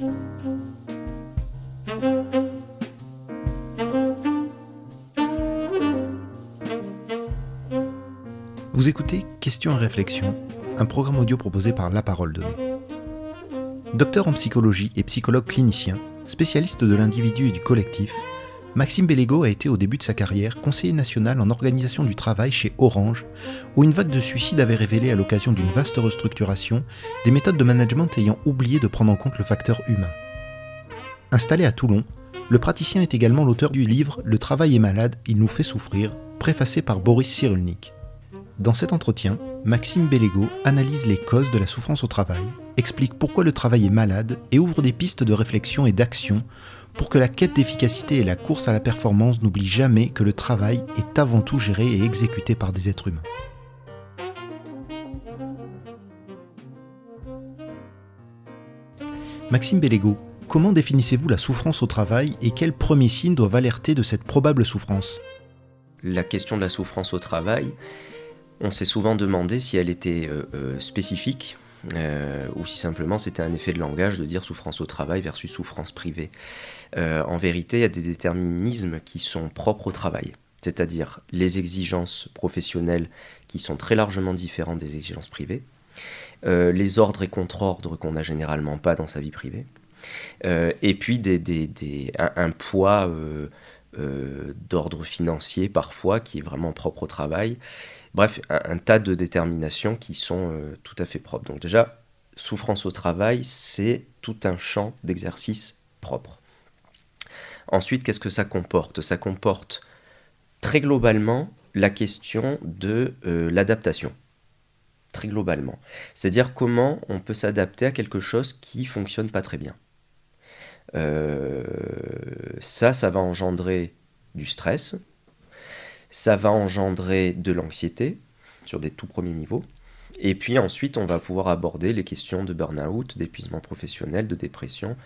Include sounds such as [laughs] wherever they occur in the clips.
Vous écoutez Questions et réflexions, un programme audio proposé par La Parole Donnée. Docteur en psychologie et psychologue clinicien, spécialiste de l'individu et du collectif, Maxime Bellego a été au début de sa carrière conseiller national en organisation du travail chez Orange, où une vague de suicides avait révélé à l'occasion d'une vaste restructuration des méthodes de management ayant oublié de prendre en compte le facteur humain. Installé à Toulon, le praticien est également l'auteur du livre Le travail est malade, il nous fait souffrir, préfacé par Boris Cyrulnik. Dans cet entretien, Maxime Bellego analyse les causes de la souffrance au travail, explique pourquoi le travail est malade et ouvre des pistes de réflexion et d'action pour que la quête d'efficacité et la course à la performance n'oublient jamais que le travail est avant tout géré et exécuté par des êtres humains. Maxime Bellego, comment définissez-vous la souffrance au travail et quels premiers signes doivent alerter de cette probable souffrance? La question de la souffrance au travail, on s'est souvent demandé si elle était euh, euh, spécifique euh, ou si simplement c'était un effet de langage de dire souffrance au travail versus souffrance privée. en vérité, il y a des déterminismes qui sont propres au travail, c'est-à-dire les exigences professionnelles qui sont très largement différentes des exigences privées, les ordres et contre-ordres qu'on n'a généralement pas dans sa vie privée, et puis un, poids d'ordre financier parfois qui est vraiment propre au travail Bref, un, tas de déterminations qui sont euh, tout à fait propres. Donc déjà, souffrance au travail, c'est tout un champ d'exercice propre. Ensuite, qu'est-ce que ça comporte? Ça comporte très globalement la question de euh, l'adaptation. Très globalement. C'est-à-dire comment on peut s'adapter à quelque chose qui fonctionne pas très bien. Euh, ça, ça va engendrer du stress, ça va engendrer de l'anxiété sur des tout premiers niveaux. Et puis ensuite, on va pouvoir aborder les questions de burn-out, d'épuisement professionnel, de dépression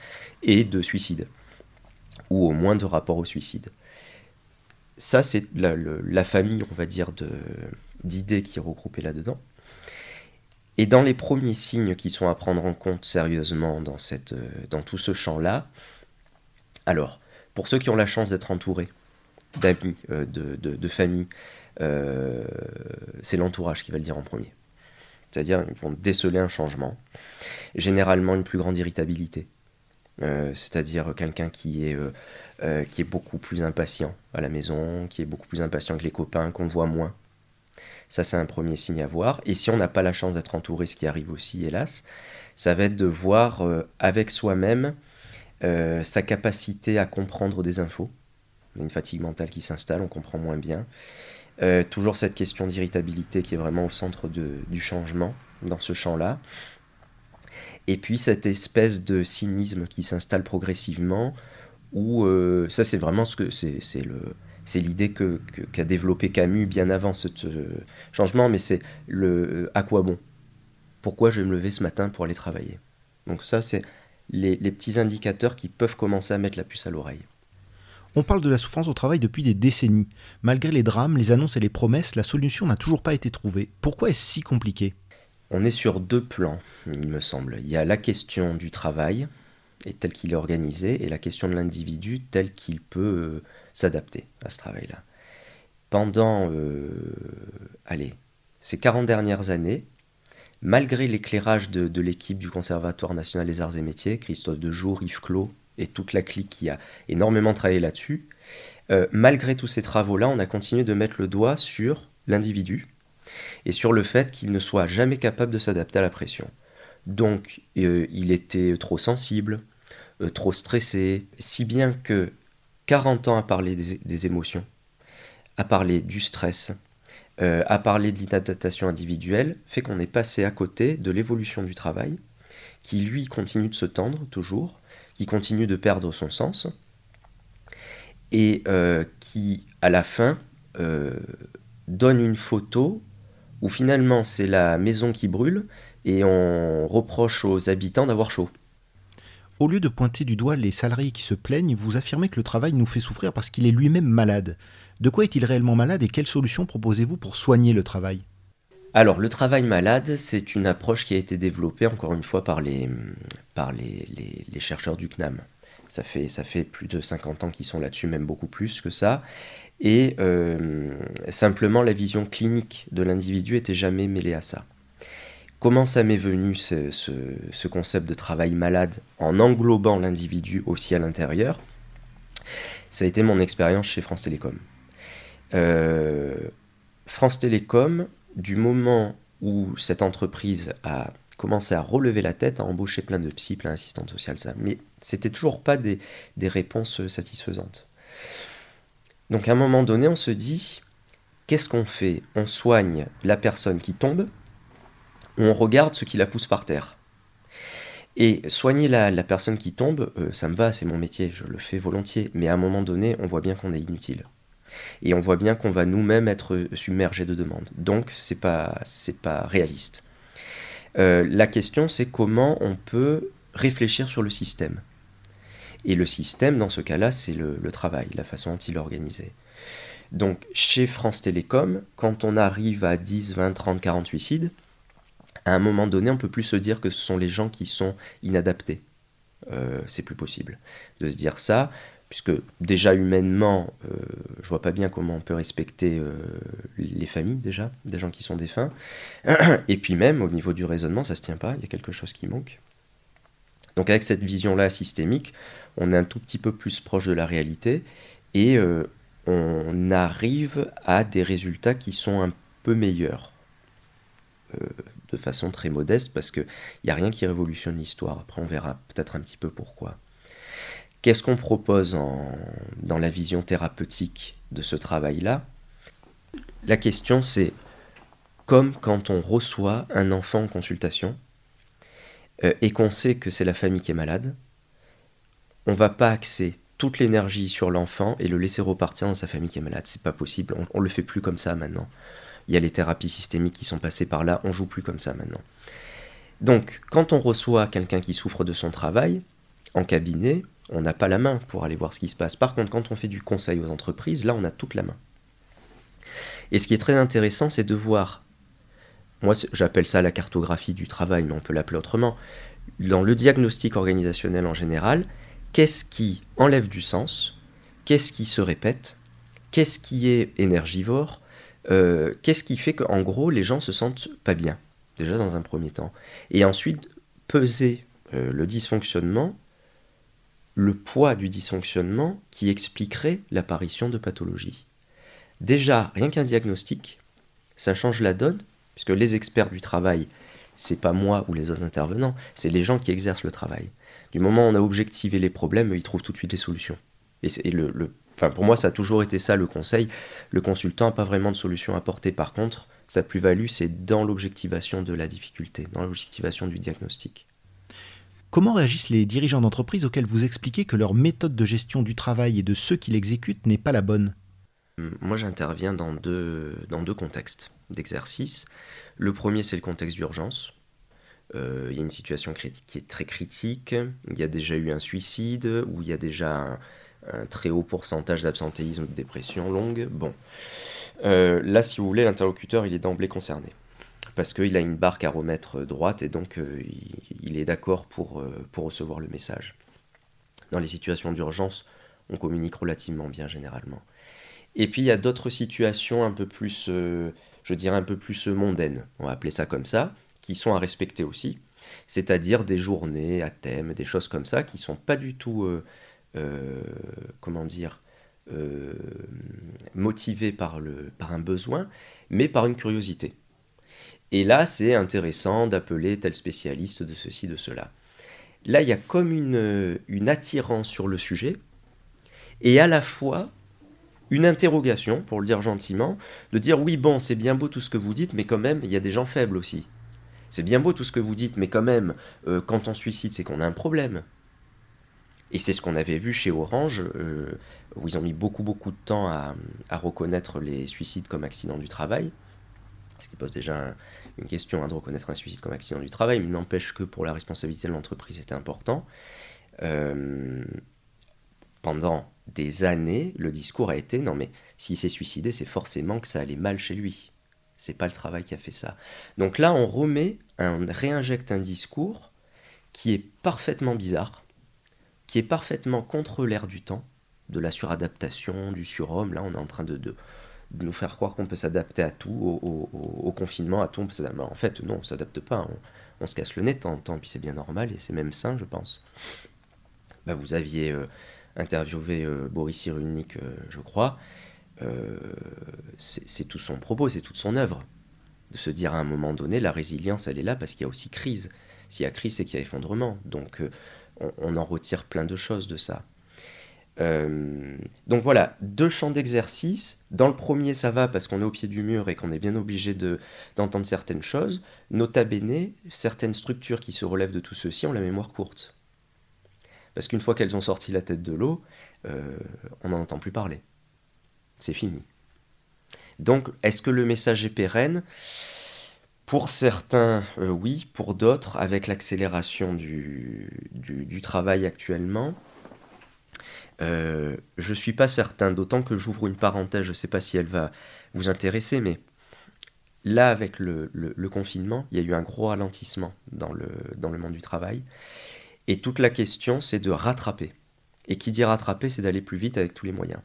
et de suicide, ou au moins de rapport au suicide. Ça, c'est la, famille, on va dire, d'idées qui est regroupée là-dedans. Et dans les premiers signes qui sont à prendre en compte sérieusement dans, cette, dans tout ce champ-là, alors, pour ceux qui ont la chance d'être entourés, d'amis, euh, de, de, famille, euh, c'est l'entourage qui va le dire en premier. C'est-à-dire, ils vont déceler un changement, généralement une plus grande irritabilité. Euh, c'est-à-dire quelqu'un qui est, qui est beaucoup plus impatient à la maison, qui est beaucoup plus impatient que les copains, qu'on voit moins. Ça, c'est un premier signe à voir. Et si on n'a pas la chance d'être entouré, ce qui arrive aussi, hélas, ça va être de voir avec soi-même sa capacité à comprendre des infos, on a une fatigue mentale qui s'installe, on comprend moins bien. Euh, toujours cette question d'irritabilité qui est vraiment au centre du changement dans ce champ-là. Et puis cette espèce de cynisme qui s'installe progressivement, où euh, ça c'est vraiment ce que c'est, c'est l'idée qu'a développé Camus bien avant ce euh, changement, mais c'est le à quoi bon? Pourquoi je vais me lever ce matin pour aller travailler? Donc ça c'est les petits indicateurs qui peuvent commencer à mettre la puce à l'oreille. On parle de la souffrance au travail depuis des décennies. Malgré les drames, les annonces et les promesses, la solution n'a toujours pas été trouvée. Pourquoi est-ce si compliqué? On est sur deux plans, il me semble. Il y a la question du travail, et tel qu'il est organisé, et la question de l'individu tel qu'il peut euh, s'adapter à ce travail-là. Pendant, euh, allez, ces 40 dernières années, malgré l'éclairage de, l'équipe du Conservatoire national des arts et métiers, Christophe Dejour, Yves Clos, et toute la clique qui a énormément travaillé là-dessus, euh, malgré tous ces travaux-là, on a continué de mettre le doigt sur l'individu et sur le fait qu'il ne soit jamais capable de s'adapter à la pression. Donc, euh, il était trop sensible, euh, trop stressé, si bien que 40 ans à parler des, émotions, à parler du stress, à parler de l'inadaptation individuelle, fait qu'on est passé à côté de l'évolution du travail, qui lui continue de se tendre toujours, qui continue de perdre son sens et euh, qui, à la fin, euh, donne une photo où finalement c'est la maison qui brûle et on reproche aux habitants d'avoir chaud. Au lieu de pointer du doigt les salariés qui se plaignent, vous affirmez que le travail nous fait souffrir parce qu'il est lui-même malade. De quoi est-il réellement malade et quelles solutions proposez-vous pour soigner le travail? Alors, le travail malade, c'est une approche qui a été développée, encore une fois, par les, chercheurs du CNAM. Ça fait, plus de 50 ans qu'ils sont là-dessus, même beaucoup plus que ça. Et euh, simplement, la vision clinique de l'individu était jamais mêlée à ça. Comment ça m'est venu ce, ce, concept de travail malade en englobant l'individu aussi à l'intérieur Ça a été mon expérience chez France Télécom. Euh, France Télécom, du moment où cette entreprise a commencé à relever la tête, à embaucher plein de psy, plein d'assistantes sociales, ça, mais c'était toujours pas des, réponses satisfaisantes. Donc à un moment donné, on se dit, qu'est-ce qu'on fait? On soigne la personne qui tombe, ou on regarde ce qui la pousse par terre. Et soigner la, personne qui tombe, euh, ça me va, c'est mon métier, je le fais volontiers, mais à un moment donné, on voit bien qu'on est inutile. Et on voit bien qu'on va nous-mêmes être submergés de demandes. Donc c'est pas, pas réaliste. Euh, la question c'est comment on peut réfléchir sur le système. Et le système, dans ce cas-là, c'est le, travail, la façon dont il est organisé. Donc, chez France Télécom, quand on arrive à 10, 20, 30, 40 suicides, à un moment donné, on ne peut plus se dire que ce sont les gens qui sont inadaptés. Euh, c'est plus possible de se dire ça, puisque déjà humainement, euh, je vois pas bien comment on peut respecter euh, les familles déjà, des gens qui sont défunts. [clears throat] Et puis même, au niveau du raisonnement, ça se tient pas, il y a quelque chose qui manque. Donc avec cette vision-là systémique, on est un tout petit peu plus proche de la réalité et euh, on arrive à des résultats qui sont un peu meilleurs. Euh, de façon très modeste parce qu'il n'y a rien qui révolutionne l'histoire. Après, on verra peut-être un petit peu pourquoi. Qu'est-ce qu'on propose dans la vision thérapeutique de ce travail-là? La question, c'est comme quand on reçoit un enfant en consultation euh, et qu'on sait que c'est la famille qui est malade, on va pas axer toute l'énergie sur l'enfant et le laisser repartir dans sa famille qui est malade. C'est pas possible. On, ne le fait plus comme ça maintenant. Il y a les thérapies systémiques qui sont passées par là. On joue plus comme ça maintenant. Donc, quand on reçoit quelqu'un qui souffre de son travail en cabinet, on n'a pas la main pour aller voir ce qui se passe. Par contre, quand on fait du conseil aux entreprises, là, on a toute la main. Et ce qui est très intéressant, c'est de voir. Moi, j'appelle ça la cartographie du travail, mais on peut l'appeler autrement. Dans le diagnostic organisationnel en général, qu'est-ce qui enlève du sens, qu'est-ce qui se répète, qu'est-ce qui est énergivore, euh, qu'est-ce qui fait qu'en gros les gens se sentent pas bien, déjà dans un premier temps? Et ensuite, peser euh, le dysfonctionnement, le poids du dysfonctionnement qui expliquerait l'apparition de pathologies. Déjà, rien qu'un diagnostic, ça change la donne, puisque les experts du travail, c'est pas moi ou les autres intervenants, c'est les gens qui exercent le travail. Du moment où on a objectivé les problèmes, ils trouvent tout de suite des solutions. Et, le, enfin, pour moi, ça a toujours été ça le conseil. Le consultant n'a pas vraiment de solution à apporter. Par contre, sa plus-value, c'est dans l'objectivation de la difficulté, dans l'objectivation du diagnostic. Comment réagissent les dirigeants d'entreprise auxquels vous expliquez que leur méthode de gestion du travail et de ceux qui l'exécutent n'est pas la bonne? Moi, j'interviens dans deux, dans deux contextes d'exercice. Le premier, c'est le contexte d'urgence. Euh, il y a une situation qui est très critique, il y a déjà eu un suicide, ou il y a déjà un, très haut pourcentage d'absentéisme, de dépression longue. Bon, euh, là, si vous voulez, l'interlocuteur, il est d'emblée concerné. Parce qu'il a une barque à remettre droite et donc euh, il, est d'accord pour, pour recevoir le message. Dans les situations d'urgence, on communique relativement bien généralement. Et puis il y a d'autres situations un peu plus, je dirais un peu plus mondaines, on va appeler ça comme ça, qui sont à respecter aussi, c'est-à-dire des journées à thème, des choses comme ça, qui sont pas du tout, euh, euh, comment dire, euh, motivées par, le, par un besoin, mais par une curiosité. Et là, c'est intéressant d'appeler tel spécialiste de ceci, de cela. Là, il y a comme une, attirance sur le sujet, et à la fois une interrogation, pour le dire gentiment, de dire oui, bon, c'est bien beau tout ce que vous dites, mais quand même, il y a des gens faibles aussi. C'est bien beau tout ce que vous dites, mais quand même, euh, quand on suicide, c'est qu'on a un problème. Et c'est ce qu'on avait vu chez Orange, euh, où ils ont mis beaucoup beaucoup de temps à, reconnaître les suicides comme accident du travail. Ce qui pose déjà une question hein, de reconnaître un suicide comme accident du travail, mais n'empêche que pour la responsabilité de l'entreprise, c'était important. Euh, pendant des années, le discours a été non mais s'il s'est suicidé, c'est forcément que ça allait mal chez lui C'est pas le travail qui a fait ça. Donc là, on remet, on réinjecte un discours qui est parfaitement bizarre, qui est parfaitement contre l'air du temps, de la suradaptation, du surhomme. Là, on est en train de, de, nous faire croire qu'on peut s'adapter à tout, au, confinement, à tout. en fait, non, on ne s'adapte pas. On, se casse le nez de temps en temps, puis c'est bien normal et c'est même sain, je pense. Bah, vous aviez euh, interviewé euh, Boris Cyrulnik, euh, je crois. c'est tout son propos, c'est toute son œuvre. De se dire à un moment donné, la résilience, elle est là parce qu'il y a aussi crise. S'il y a crise, c'est qu'il y a effondrement. Donc, on en retire plein de choses de ça. Euh, donc voilà, deux champs d'exercice. Dans le premier, ça va parce qu'on est au pied du mur et qu'on est bien obligé d'entendre certaines choses. Nota bene, certaines structures qui se relèvent de tout ceci ont la mémoire courte. Parce qu'une fois qu'elles ont sorti la tête de l'eau, euh, on n'en entend plus parler. C'est fini. Donc, est-ce que le message est pérenne? Pour certains, euh, oui. Pour d'autres, avec l'accélération du, du travail actuellement, euh, je ne suis pas certain, d'autant que j'ouvre une parenthèse, je ne sais pas si elle va vous intéresser, mais là, avec le, confinement, il y a eu un gros ralentissement dans le, dans le monde du travail. Et toute la question, c'est de rattraper. Et qui dit rattraper, c'est d'aller plus vite avec tous les moyens.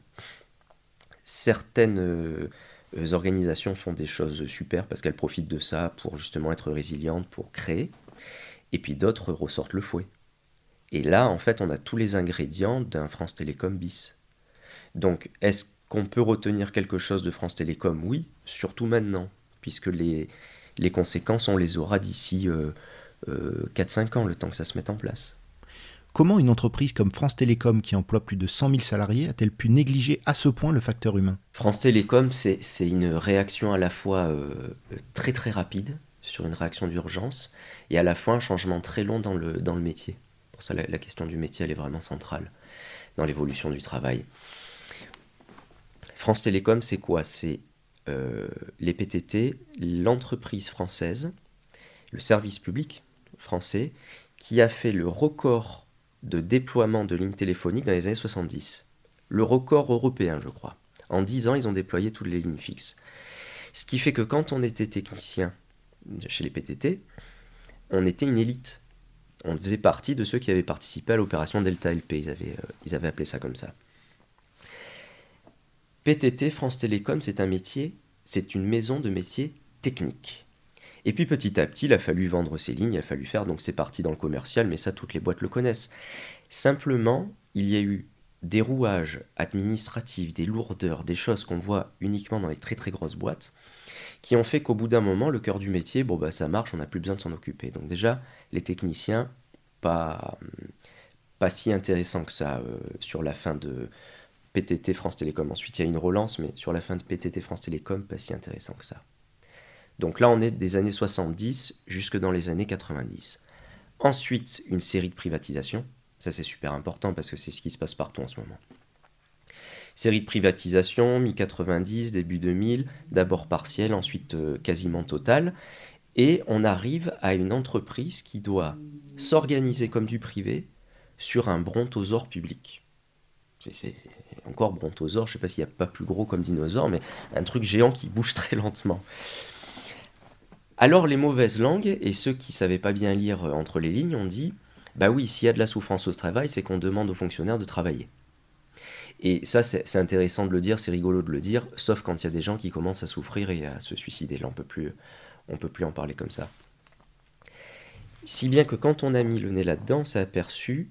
Certaines euh, organisations font des choses super parce qu'elles profitent de ça pour justement être résilientes, pour créer. Et puis d'autres ressortent le fouet. Et là, en fait, on a tous les ingrédients d'un France Télécom bis. Donc, est-ce qu'on peut retenir quelque chose de France Télécom? Oui, surtout maintenant, puisque les, les conséquences, on les aura d'ici 4-5 euh, euh, ans, le temps que ça se mette en place. Comment une entreprise comme France Télécom, qui emploie plus de 100 000 salariés, a-t-elle pu négliger à ce point le facteur humain? France Télécom, c'est une réaction à la fois euh, très très rapide, sur une réaction d'urgence, et à la fois un changement très long dans le, dans le métier la, question du métier, est vraiment centrale dans l'évolution du travail. France Télécom, c'est quoi? C'est euh, les PTT, l'entreprise française, le service public français, qui a fait le record de déploiement de lignes téléphoniques dans les années 70. Le record européen, je crois. En 10 ans, ils ont déployé toutes les lignes fixes. Ce qui fait que quand on était technicien chez les PTT, on était une élite on faisait partie de ceux qui avaient participé à l'opération Delta LP, ils avaient, euh, ils avaient appelé ça comme ça. PTT, France Télécom, c'est un métier, c'est une maison de métier technique. Et puis petit à petit, il a fallu vendre ses lignes, il a fallu faire, donc c'est parti dans le commercial, mais ça, toutes les boîtes le connaissent. Simplement, il y a eu des rouages administratifs, des lourdeurs, des choses qu'on voit uniquement dans les très très grosses boîtes, qui ont fait qu'au bout d'un moment, le cœur du métier, bon bah ça marche, on n'a plus besoin de s'en occuper. Donc déjà, les techniciens, pas, pas si intéressant que ça euh, sur la fin de PTT France Télécom. Ensuite, il y a une relance, mais sur la fin de PTT France Télécom, pas si intéressant que ça. Donc là, on est des années 70 jusque dans les années 90. Ensuite, une série de privatisations. Ça, c'est super important parce que c'est ce qui se passe partout en ce moment. Série de privatisation, mi-90, début 2000, d'abord partielle, ensuite euh, quasiment totale. Et on arrive à une entreprise qui doit s'organiser comme du privé sur un brontosaure public. C'est encore brontosaure, je ne sais pas s'il n'y a pas plus gros comme dinosaure, mais un truc géant qui bouge [laughs] très lentement. Alors les mauvaises langues et ceux qui ne savaient pas bien lire euh, entre les lignes ont dit, bah oui, s'il y a de la souffrance au travail, c'est qu'on demande aux fonctionnaires de travailler. Et ça, c'est intéressant de le dire, c'est rigolo de le dire, sauf quand il y a des gens qui commencent à souffrir et à se suicider. Là, on peut plus, peut plus en parler comme ça. Si bien que quand on a mis le nez là-dedans, on s'est aperçu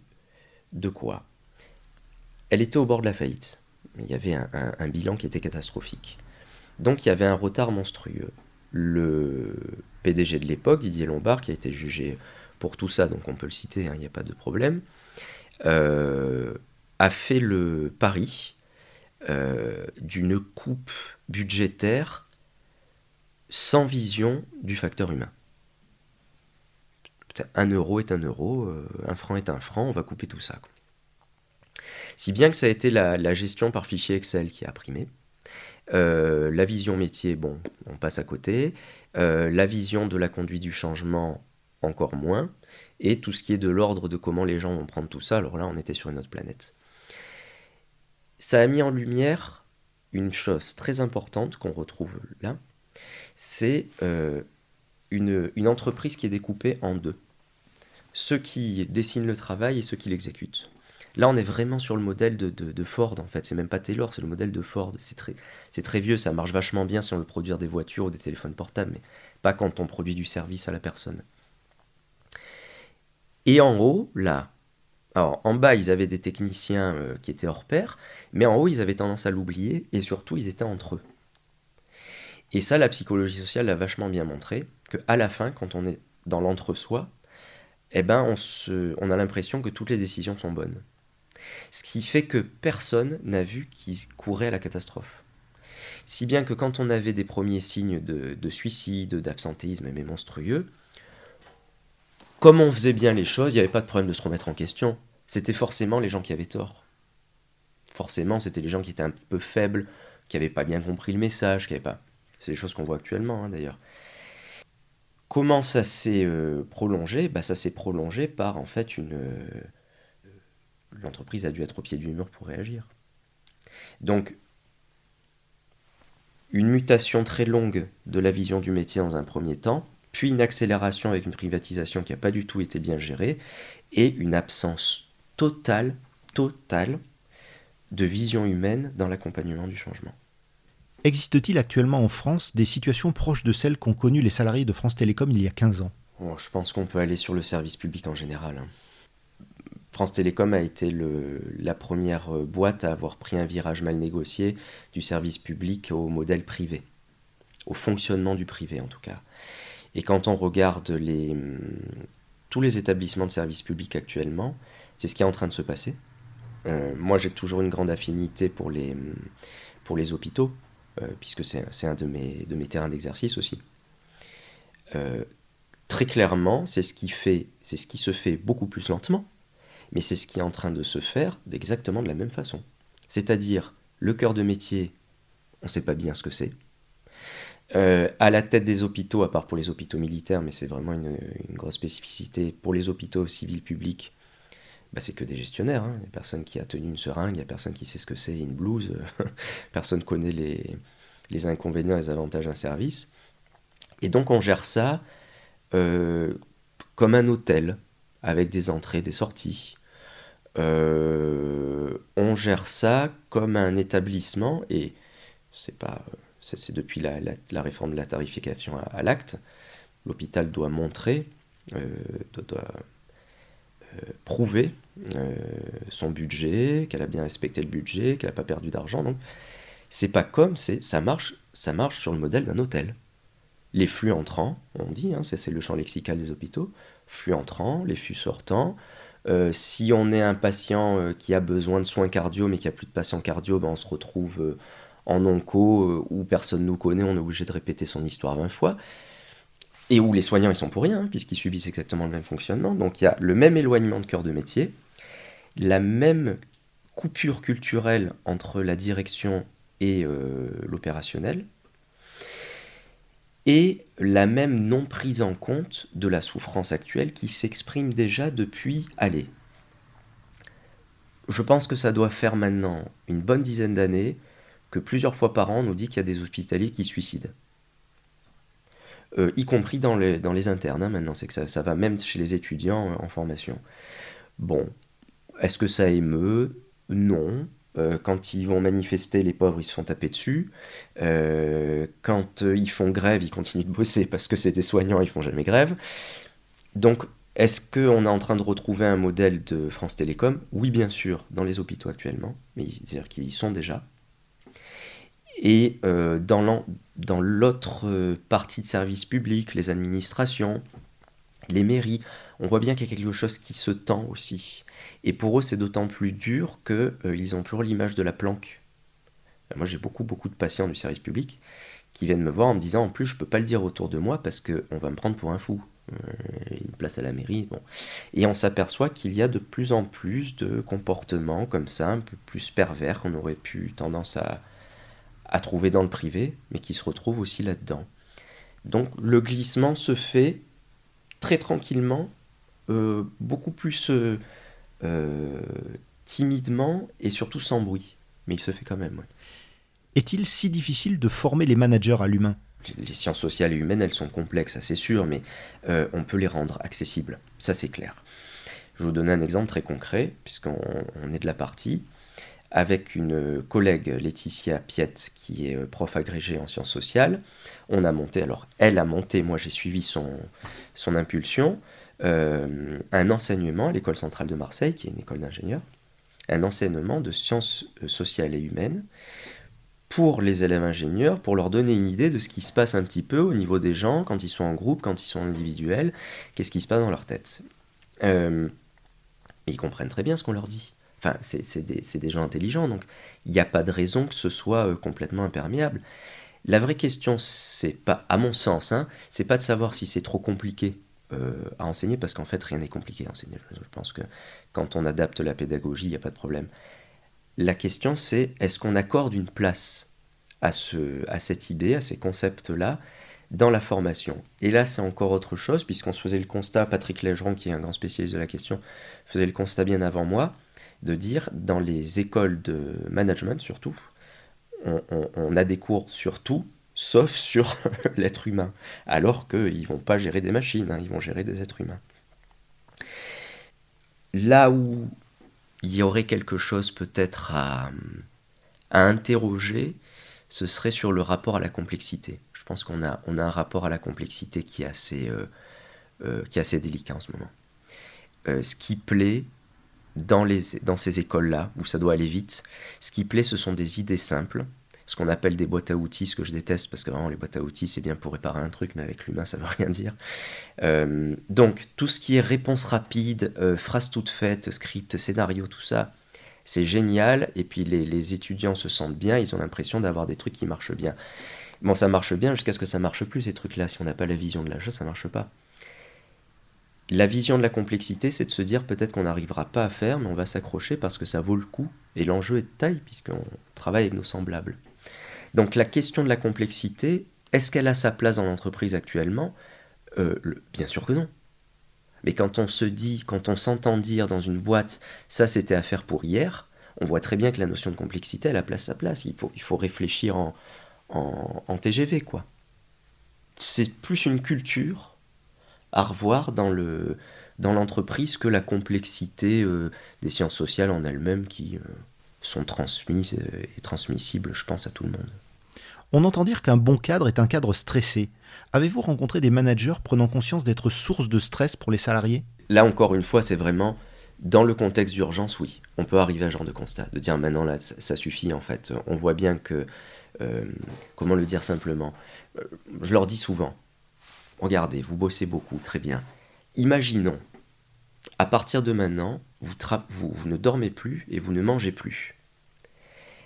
de quoi? Elle était au bord de la faillite. Il y avait un, bilan qui était catastrophique. Donc il y avait un retard monstrueux. Le PDG de l'époque, Didier Lombard, qui a été jugé pour tout ça, donc on peut le citer, hein, il n'y a pas de problème, euh, a fait le pari euh, d'une coupe budgétaire sans vision du facteur humain. Un euro est un euro, euh, un franc est un franc, on va couper tout ça. Si bien que ça a été la, gestion par fichier Excel qui a primé. Euh, la vision métier, bon, on passe à côté. la vision de la conduite du changement, encore moins. Et tout ce qui est de l'ordre de comment les gens vont prendre tout ça, alors là, on était sur une autre planète ça a mis en lumière une chose très importante qu'on retrouve là, c'est une, une entreprise qui est découpée en deux. Ceux qui dessinent le travail et ceux qui l'exécutent. Là, on est vraiment sur le modèle de, Ford, en fait. C'est même pas Taylor, c'est le modèle de Ford. C'est très, très vieux, ça marche vachement bien si on veut produire des voitures ou des téléphones portables, mais pas quand on produit du service à la personne. Et en haut, là, alors en bas, ils avaient des techniciens euh, qui étaient hors pair, mais en haut, ils avaient tendance à l'oublier, et surtout, ils étaient entre eux. Et ça, la psychologie sociale l'a vachement bien montré, qu'à la fin, quand on est dans l'entre-soi, eh ben, on, a l'impression que toutes les décisions sont bonnes. Ce qui fait que personne n'a vu qu'ils couraient à la catastrophe. Si bien que quand on avait des premiers signes de, suicide, d'absentéisme mais monstrueux, comme on faisait bien les choses, il n'y avait pas de problème de se remettre en question. C'était forcément les gens qui avaient tort. Forcément, c'était les gens qui étaient un peu faibles, qui n'avaient pas bien compris le message, qui n'avaient pas. C'est des choses qu'on voit actuellement hein, d'ailleurs. Comment ça s'est euh, prolongé? Bah, Ça s'est prolongé par en fait une, euh, l'entreprise a dû être au pied du mur pour réagir. Donc, une mutation très longue de la vision du métier dans un premier temps, puis une accélération avec une privatisation qui n'a pas du tout été bien gérée, et une absence totale, totale de vision humaine dans l'accompagnement du changement. Existe-t-il actuellement en France des situations proches de celles qu'ont connues les salariés de France Télécom il y a 15 ans? Je pense qu'on peut aller sur le service public en général. Hein. France Télécom a été la première euh, boîte à avoir pris un virage mal négocié du service public au modèle privé, au fonctionnement du privé en tout cas. Et quand on regarde hum, tous les établissements de service public actuellement, c'est ce qui est en train de se passer. Euh, moi, j'ai toujours une grande affinité pour les, hum, hôpitaux, euh, puisque c'est un de mes, terrains d'exercice aussi. très clairement, c'est ce qui ce qui se fait beaucoup plus lentement, mais c'est ce qui est en train de se faire exactement de la même façon. C'est-à-dire, le cœur de métier, on ne sait pas bien ce que c'est. Euh, à la tête des hôpitaux, à part pour les hôpitaux militaires, mais c'est vraiment une, grosse spécificité, pour les hôpitaux civils publics, bah, c'est que des gestionnaires. Hein. Il n'y a personne qui a tenu une seringue, il n'y a personne qui sait ce que c'est une blouse, [laughs] personne ne connaît les, inconvénients et les avantages d'un service. Et donc on gère ça euh, comme un hôtel, avec des entrées, des sorties, euh, on gère ça comme un étabbissement et c'est pas c'est depuis la, réforme de la tarification à, l'acte. L'hôpital doit montrer, euh, doit, euh, prouver son budget, qu'elle a bien respecté le budget, qu'elle n'a pas perdu d'argent. Donc, c'est pas comme, ça marche, ça marche sur le modèle d'un hôtel. Les flux entrants, on dit, hein, c'est le champ lexical des hôpitaux, flux entrants, les flux sortants, euh, si on est un patient euh, qui a besoin de soins cardio mais qui a plus de patients cardio, ben on se retrouve euh, en onco où personne nous connaît, on est obligé de répéter son histoire 20 fois. Et où les soignants ils sont pour rien, hein, puisqu'ils subissent exactement le même fonctionnement. Donc il y a le même éloignement de cœur de métier, la même coupure culturelle entre la direction et l'opérationnel, et la même non prise en compte de la souffrance actuelle qui s'exprime déjà depuis, allez, je pense que ça doit faire maintenant une bonne dizaine d'années que plusieurs fois par an on nous dit qu'il y a des hospitaliers qui suicident. Euh, y compris dans les, internes, hein, maintenant, c'est que ça, va même chez les étudiants en formation. Bon, est-ce que ça émeut? Non. Euh, quand ils vont manifester, les pauvres, ils se font taper dessus. Euh, quand euh, ils font grève, ils continuent de bosser parce que c'est des soignants, ils font jamais grève. Donc, est-ce qu'on est en train de retrouver un modèle de France Télécom? Oui, bien sûr, dans les hôpitaux actuellement, mais dire qu'ils y sont déjà. Et dans l'autre partie de service public, les administrations, les mairies, on voit bien qu'il y a quelque chose qui se tend aussi. Et pour eux, c'est d'autant plus dur qu'ils euh, ont toujours l'image de la planque. Euh, moi, j'ai beaucoup, beaucoup de patients du service public qui viennent me voir en me disant en plus, je ne peux pas le dire autour de moi parce qu'on va me prendre pour un fou. Euh, une place à la mairie. Bon. Et on s'aperçoit qu'il y a de plus en plus de comportements comme ça, un peu plus pervers qu'on aurait pu tendance à, à trouver dans le privé, mais qui se retrouvent aussi là-dedans. Donc le glissement se fait très tranquillement, beaucoup plus euh, timidement et surtout sans bruit. Mais il se fait quand même. Est-il si difficile de former les managers à l'humain? Les sciences sociales et humaines, elles sont complexes, ça c'est sûr, mais euh, on peut les rendre accessibles, ça c'est clair. Je vais vous donner un exemple très concret, puisqu'on est de la partie. Avec une collègue, Laetitia Piette, qui est euh, prof agrégée en sciences sociales, on a monté, alors elle a monté, moi j'ai suivi son, son impulsion, euh, un enseignement à l'école centrale de Marseille, qui est une école d'ingénieurs, un enseignement de sciences sociales et humaines, pour les élèves ingénieurs, pour leur donner une idée de ce qui se passe un petit peu au niveau des gens, quand ils sont en groupe, quand ils sont individuels, qu'est-ce qui se passe dans leur tête. Euh, ils comprennent très bien ce qu'on leur dit. Enfin, c'est des, gens intelligents, donc il n'y a pas de raison que ce soit euh, complètement imperméable. La vraie question, c'est pas, à mon sens, hein, c'est pas de savoir si c'est trop compliqué euh, à enseigner, parce qu'en fait, rien n'est compliqué à enseigner. Je pense que quand on adapte la pédagogie, il n'y a pas de problème. La question c'est est-ce qu'on accorde une place à, ce, à cette idée, à ces concepts-là, dans la formation? Et là, c'est encore autre chose, puisqu'on se faisait le constat, Patrick Légeron, qui est un grand spécialiste de la question, faisait le constat bien avant moi, de dire, dans les écoles de management surtout, on, a des cours sur tout, sauf sur [laughs] l'être humain, alors qu'ils ne vont pas gérer des machines, hein, ils vont gérer des êtres humains. Là où il y aurait quelque chose peut-être à, interroger, ce serait sur le rapport à la complexité. Je pense qu'on a, un rapport à la complexité qui est assez, euh, euh, délicat en ce moment. Euh, ce qui plaît dans, les, dans ces écoles-là, où ça doit aller vite, ce qui plaît, ce sont des idées simples, ce qu'on appelle des boîtes à outils, ce que je déteste, parce que vraiment les boîtes à outils, c'est bien pour réparer un truc, mais avec l'humain, ça veut rien dire. Euh, donc, tout ce qui est réponse rapide, euh, phrase toute faite, script, scénario, tout ça, c'est génial. Et puis, les, étudiants se sentent bien, ils ont l'impression d'avoir des trucs qui marchent bien. Bon, ça marche bien jusqu'à ce que ça marche plus, ces trucs-là. Si on n'a pas la vision de la chose, ça marche pas. La vision de la complexité, c'est de se dire peut-être qu'on n'arrivera pas à faire, mais on va s'accrocher parce que ça vaut le coup. Et l'enjeu est de taille, puisqu'on travaille avec nos semblables. Donc la question de la complexité, est-ce qu'elle a sa place dans l'entreprise actuellement? Euh, Bien sûr que non. Mais quand on se dit, quand on s'entend dire dans une boîte, ça c'était à faire pour hier, on voit très bien que la notion de complexité, elle a place sa place. Il faut, il faut réfléchir en, en, TGV, quoi. C'est plus une culture à revoir dans le dans l'entreprise que la complexité euh, des sciences sociales en elles-mêmes qui, euh, sont transmises euh, et transmissibles, je pense, à tout le monde. On entend dire qu'un bon cadre est un cadre stressé. Avez-vous rencontré des managers prenant conscience d'être source de stress pour les salariés? Là encore une fois, c'est vraiment dans le contexte d'urgence, oui. On peut arriver à un genre de constat, de dire maintenant là, ça, suffit en fait. On voit bien que, euh, comment le dire simplement, je leur dis souvent, regardez, vous bossez beaucoup, très bien. Imaginons, à partir de maintenant, vous, ne dormez plus et vous ne mangez plus.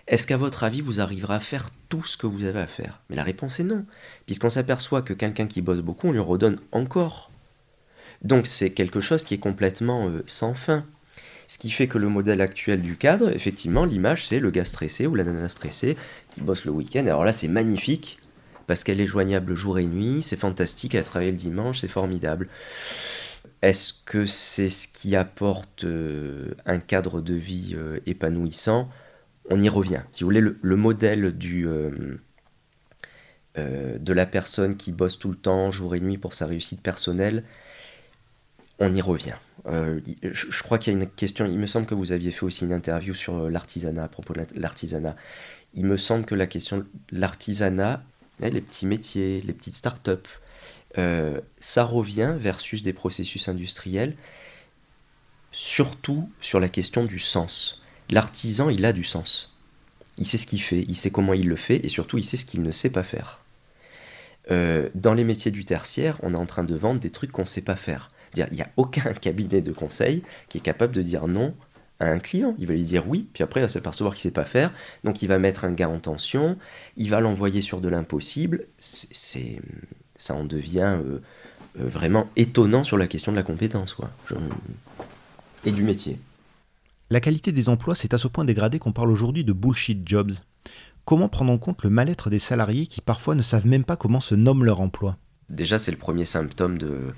Est-ce qu'à votre avis, vous arriverez à faire tout ce que vous avez à faire? Mais la réponse est non, puisqu'on s'aperçoit que quelqu'un qui bosse beaucoup, on lui redonne encore. Donc c'est quelque chose qui est complètement euh, sans fin. Ce qui fait que le modèle actuel du cadre, effectivement, l'image, c'est le gars stressé ou la nana stressée qui bosse le week-end. Alors là, c'est magnifique, parce qu'elle est joignable jour et nuit, c'est fantastique, elle travaille le dimanche, c'est formidable. Est-ce que c'est ce qui apporte euh, un cadre de vie euh, épanouissant? On y revient. Si vous voulez, le, modèle euh, de la personne qui bosse tout le temps, jour et nuit pour sa réussite personnelle, on y revient. je, crois qu'il y a une question, il me semble que vous aviez fait aussi une interview sur l'artisanat, à propos de l'artisanat. Il me semble que la question de l'artisanat, les petits métiers, les petites start-up, euh, ça revient versus des processus industriels, surtout sur la question du sens. L'artisan, il a du sens. Il sait ce qu'il fait, il sait comment il le fait, et surtout, il sait ce qu'il ne sait pas faire. Euh, dans les métiers du tertiaire, on est en train de vendre des trucs qu'on ne sait pas faire. il n'y a aucun [laughs] cabinet de conseil qui est capable de dire non à un client. Il va lui dire oui, puis après il va s'apercevoir qu'il ne sait pas faire, donc il va mettre un gars en tension, il va l'envoyer sur de l'impossible. C'est ça en devient euh, euh, vraiment étonnant sur la question de la compétence quoi. et du métier. La qualité des emplois s'est à ce point dégradée qu'on parle aujourd'hui de bullshit jobs. Comment prendre en compte le mal-être des salariés qui parfois ne savent même pas comment se nomme leur emploi? Déjà, c'est le premier symptôme de,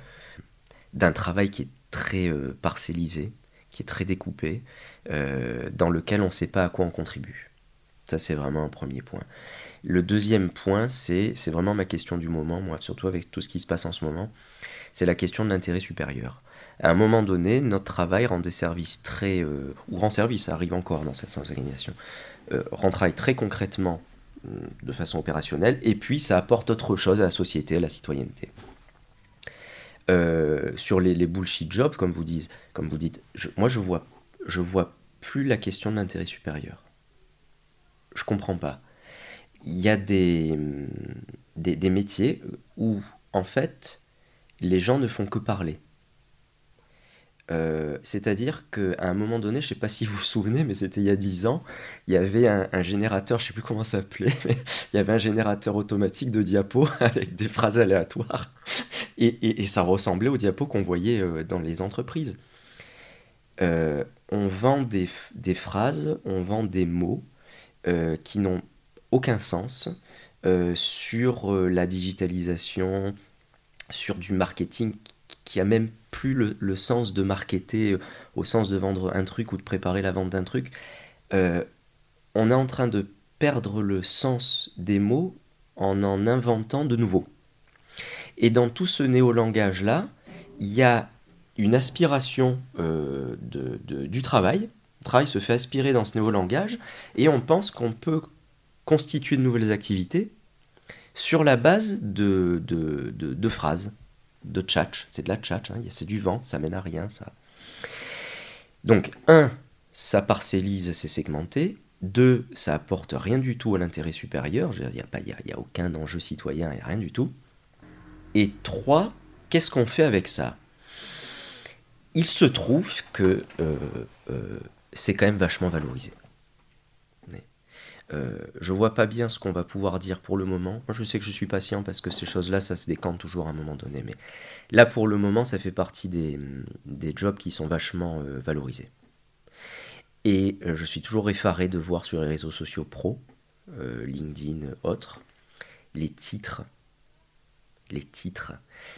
d'un travail qui est très euh, parcellisé, qui est très découpé, dans lequel on ne sait pas à quoi on contribue. Ça, c'est vraiment un premier point. Le deuxième point, c'est vraiment ma question du moment, moi, surtout avec tout ce qui se passe en ce moment, c'est la question de l'intérêt supérieur. À un moment donné, notre travail rend des services très... Euh, ou rend service, ça arrive encore dans cette organisation, euh, rend travail très concrètement de façon opérationnelle, et puis ça apporte autre chose à la société, à la citoyenneté. Euh, sur les, bullshit jobs, comme vous dites, comme vous dites moi je vois, je vois plus la question de l'intérêt supérieur. Je comprends pas. Il y a des, des, métiers où, en fait, les gens ne font que parler. Euh, c'est-à-dire qu'à un moment donné, je ne sais pas si vous vous souvenez, mais c'était il y a 10 ans, il y avait un, générateur, je ne sais plus comment ça s'appelait, [laughs] mais il y avait un générateur automatique de diapos [laughs] avec des phrases aléatoires. Et, ça ressemblait aux diapos qu'on voyait euh, dans les entreprises. Euh, on vend des, phrases, on vend des mots qui n'ont aucun sens sur la digitalisation, sur du marketing qui a même plus le, sens de marketer euh, au sens de vendre un truc ou de préparer la vente d'un truc. Euh, on est en train de perdre le sens des mots en en inventant de nouveaux. Et dans tout ce néolangage-là, il y a une aspiration euh, du travail. Le travail se fait aspirer dans ce néolangage et on pense qu'on peut constituer de nouvelles activités sur la base de, phrases de tchatch, c'est de la tchatch, hein, c'est du vent, ça mène à rien, ça. Donc, un, ça parcellise, c'est segmenté. Deux, ça apporte rien du tout à l'intérêt supérieur, il n'y a, pas, a aucun enjeu citoyen, il n'y a rien du tout. Et trois, qu'est-ce qu'on fait avec ça? Il se trouve que euh, euh, c'est quand même vachement valorisé. Euh, je vois pas bien ce qu'on va pouvoir dire pour le moment. Moi, je sais que je suis patient parce que ces choses-là, ça se décante toujours à un moment donné. Mais là, pour le moment, ça fait partie des, jobs qui sont vachement euh, valorisés. Et je suis toujours effaré de voir sur les réseaux sociaux pro, LinkedIn, autres, les titres les titres.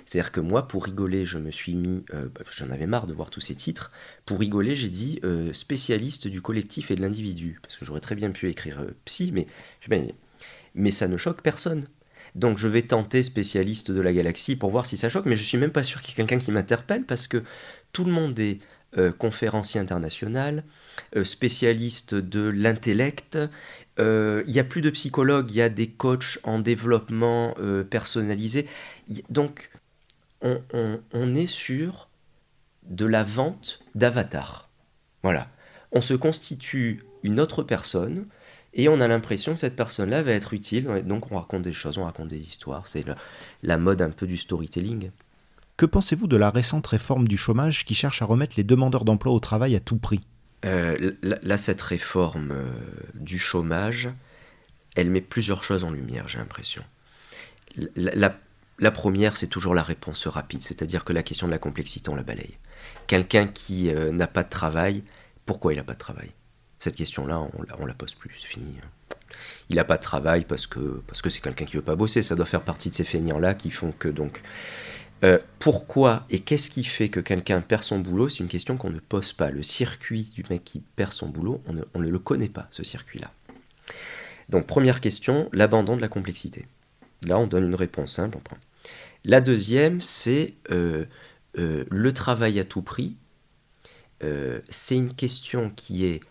C'est-à-dire que moi, pour rigoler, je me suis mis, euh, bah, j'en avais marre de voir tous ces titres, pour rigoler, j'ai dit euh, spécialiste du collectif et de l'individu, parce que j'aurais très bien pu écrire euh, psy, mais, mais, mais ça ne choque personne. Donc je vais tenter spécialiste de la galaxie pour voir si ça choque, mais je suis même pas sûr qu'il y ait quelqu'un qui m'interpelle, parce que tout le monde est conférencier international, spécialiste de l'intellect, euh, il n'y a plus de psychologues, il y a des coachs en développement euh, personnalisé. Donc, on, est sur de la vente d'avatar. Voilà. On se constitue une autre personne et on a l'impression que cette personne-là va être utile. Donc, on raconte des choses, on raconte des histoires. C'est la mode un peu du storytelling. Que pensez-vous de la récente réforme du chômage qui cherche à remettre les demandeurs d'emploi au travail à tout prix? Euh, là, cette réforme euh, du chômage, elle met plusieurs choses en lumière, j'ai l'impression. La, première, c'est toujours la réponse rapide, c'est-à-dire que la question de la complexité, on la balaye. Quelqu'un qui euh, n'a pas de travail, pourquoi il n'a pas de travail? Cette question-là, on, la pose plus, c'est fini. Hein. Il n'a pas de travail parce que parce que c'est quelqu'un qui veut pas bosser, ça doit faire partie de ces feignants-là qui font que donc euh, pourquoi et qu'est-ce qui fait que quelqu'un perd son boulot? C'est une question qu'on ne pose pas. Le circuit du mec qui perd son boulot, on ne, le connaît pas, ce circuit-là. Donc première question, l'abandon de la complexité. Là, on donne une réponse simple. La deuxième, c'est euh, euh, le travail à tout prix. c'est une question qui est,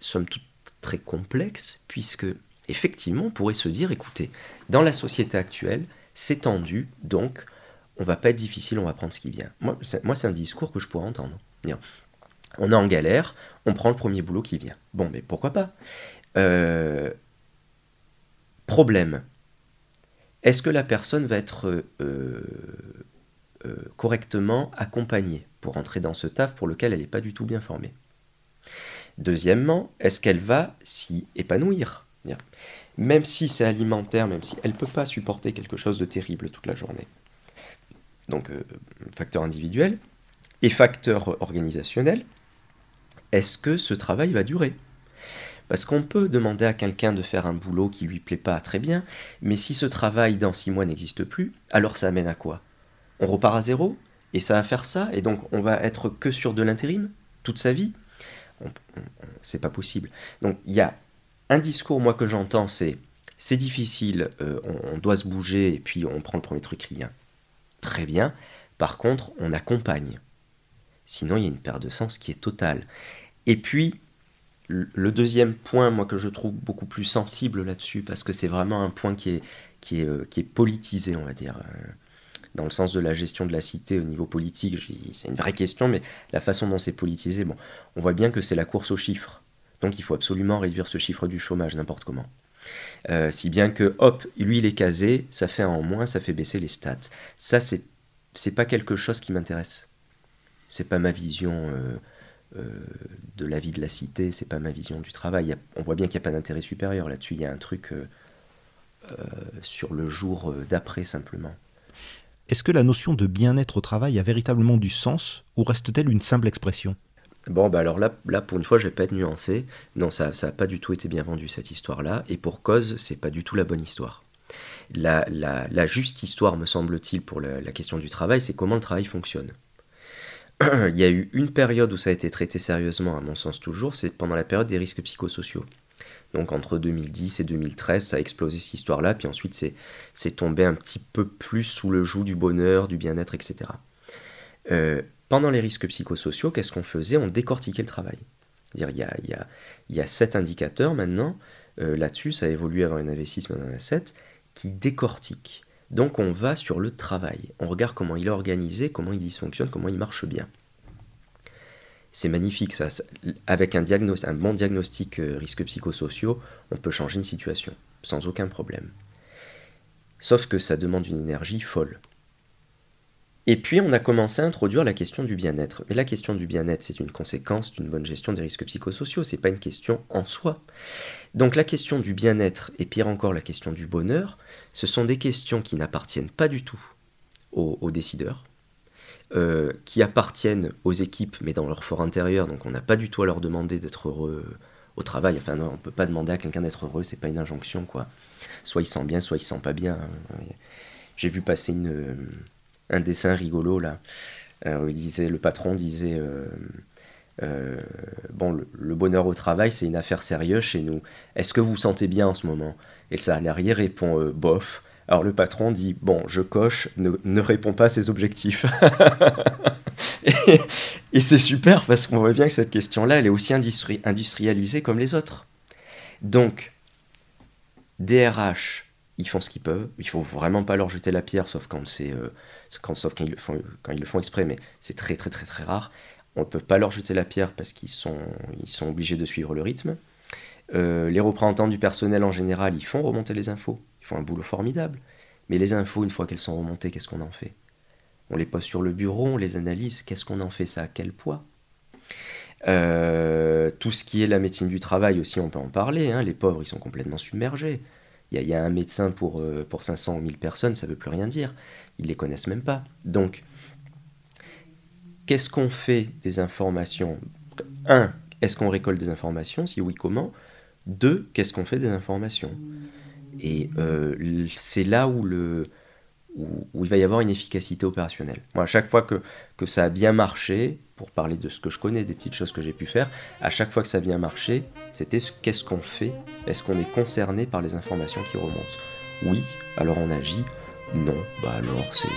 somme toute, très complexe, puisque effectivement, on pourrait se dire, écoutez, dans la société actuelle, c'est tendu, donc on va pas être difficile, on va prendre ce qui vient. Moi, c'est un discours que je pourrais entendre. On est en galère, on prend le premier boulot qui vient. Bon, mais pourquoi pas? Euh, Problème. Est-ce que la personne va être euh, euh, correctement accompagnée pour entrer dans ce taf pour lequel elle n'est pas du tout bien formée? Deuxièmement, est-ce qu'elle va s'y épanouir? Même si c'est alimentaire, même si elle ne peut pas supporter quelque chose de terrible toute la journée donc euh, facteur individuel, et facteur organisationnel, est-ce que ce travail va durer? Parce qu'on peut demander à quelqu'un de faire un boulot qui lui plaît pas très bien, mais si ce travail dans six mois n'existe plus, alors ça amène à quoi? On repart à zéro et ça va faire ça, et donc on va être que sur de l'intérim toute sa vie? C'est pas possible. Donc il y a un discours, moi, que j'entends, c'est c'est difficile, on, doit se bouger et puis on prend le premier truc qui. Très bien. Par contre, on accompagne. Sinon, il y a une perte de sens qui est totale. Et puis, le deuxième point, moi, que je trouve beaucoup plus sensible là-dessus, parce que c'est vraiment un point qui est, est politisé, on va dire dans le sens de la gestion de la cité au niveau politique, c'est une vraie question, mais la façon dont c'est politisé, bon, on voit bien que c'est la course aux chiffres. Donc il faut absolument réduire ce chiffre du chômage n'importe comment. Euh, si bien que, hop, lui il est casé, ça fait un en moins, ça fait baisser les stats. Ça, c'est, c'est pas quelque chose qui m'intéresse. C'est pas ma vision euh, euh, de la vie de la cité, c'est pas ma vision du travail. on voit bien qu'il n'y a pas d'intérêt supérieur là-dessus, il y a un truc sur le jour d'après simplement. Est-ce que la notion de bien-être au travail a véritablement du sens ou reste-t-elle une simple expression? Bon, bah alors là, là, pour une fois, je vais pas être nuancé. Non, ça n'a pas du tout été bien vendu, cette histoire-là. Et pour cause, c'est pas du tout la bonne histoire. La, la, juste histoire, me semble-t-il, pour la, question du travail, c'est comment le travail fonctionne. [clears throat] Il y a eu une période où ça a été traité sérieusement, à mon sens toujours, c'est pendant la période des risques psychosociaux. Donc entre 2010 et 2013, ça a explosé cette histoire-là, puis ensuite c'est tombé un petit peu plus sous le joug du bonheur, du bien-être, etc. pendant les risques psychosociaux, qu'est-ce qu'on faisait? On décortiquait le travail. -dire, il, y a, il, y a, il y a sept indicateurs maintenant, euh, là-dessus, ça a évolué avant une investissement dans la 7, qui décortiquent. Donc on va sur le travail, on regarde comment il est organisé, comment il dysfonctionne, comment il marche bien c'est magnifique. Ça, avec un, un bon diagnostic euh, risques psychosociaux, on peut changer une situation sans aucun problème. Sauf que ça demande une énergie folle. Et puis on a commencé à introduire la question du bien-être. Mais la question du bien-être, c'est une conséquence d'une bonne gestion des risques psychosociaux, c'est pas une question en soi. Donc la question du bien-être, et pire encore la question du bonheur, ce sont des questions qui n'appartiennent pas du tout aux décideurs, euh, qui appartiennent aux équipes, mais dans leur fort intérieur, donc on n'a pas du tout à leur demander d'être heureux au travail. Enfin, non, on peut pas demander à quelqu'un d'être heureux, c'est pas une injonction, quoi. Soit il sent bien, soit il sent pas bien. J'ai vu passer une, un dessin rigolo là, euh, il disait, le patron disait. Euh, bon, le, bonheur au travail, c'est une affaire sérieuse chez nous. Est-ce que vous vous sentez bien en ce moment? Et le salarié répond bof. Alors le patron dit Bon, je coche, ne, ne réponds pas à ses objectifs. [laughs] et, c'est super parce qu'on voit bien que cette question-là, elle est aussi industrialisée comme les autres. Donc, DRH, ils font ce qu'ils peuvent. Il faut vraiment pas leur jeter la pierre, sauf quand euh, ils le font, exprès, mais c'est très très très très rare. On ne peut pas leur jeter la pierre parce qu'ils sont, ils sont obligés de suivre le rythme. Euh, les représentants du personnel en général, ils font remonter les infos. Ils font un boulot formidable. Mais les infos, une fois qu'elles sont remontées, qu'est-ce qu'on en fait? On les pose sur le bureau, on les analyse, qu'est-ce qu'on en fait? Ça à quel poids? Euh, Tout ce qui est la médecine du travail aussi, on peut en parler. Hein. Les pauvres, ils sont complètement submergés. Il y, a un médecin pour, euh, pour 500 ou 1000 personnes, ça ne veut plus rien dire. Ils ne les connaissent même pas. Donc, qu'est-ce qu'on fait des informations? Un, est-ce qu'on récolte des informations? Si oui, comment? Deux, qu'est-ce qu'on fait des informations? Et euh, c'est là où, le, où, il va y avoir une efficacité opérationnelle. Moi, à chaque fois que, ça a bien marché, pour parler de ce que je connais, des petites choses que j'ai pu faire, à chaque fois que ça a bien marché, c'était qu'est-ce qu'on fait? Est-ce qu'on est concerné par les informations qui remontent? Oui, alors on agit. Non, bah alors c'est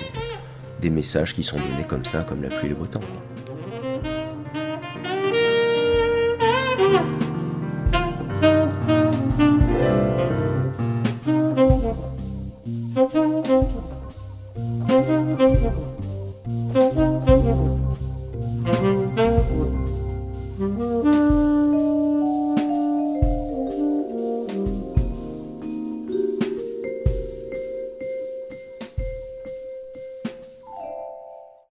des messages qui sont donnés comme ça, comme la pluie et le beau temps.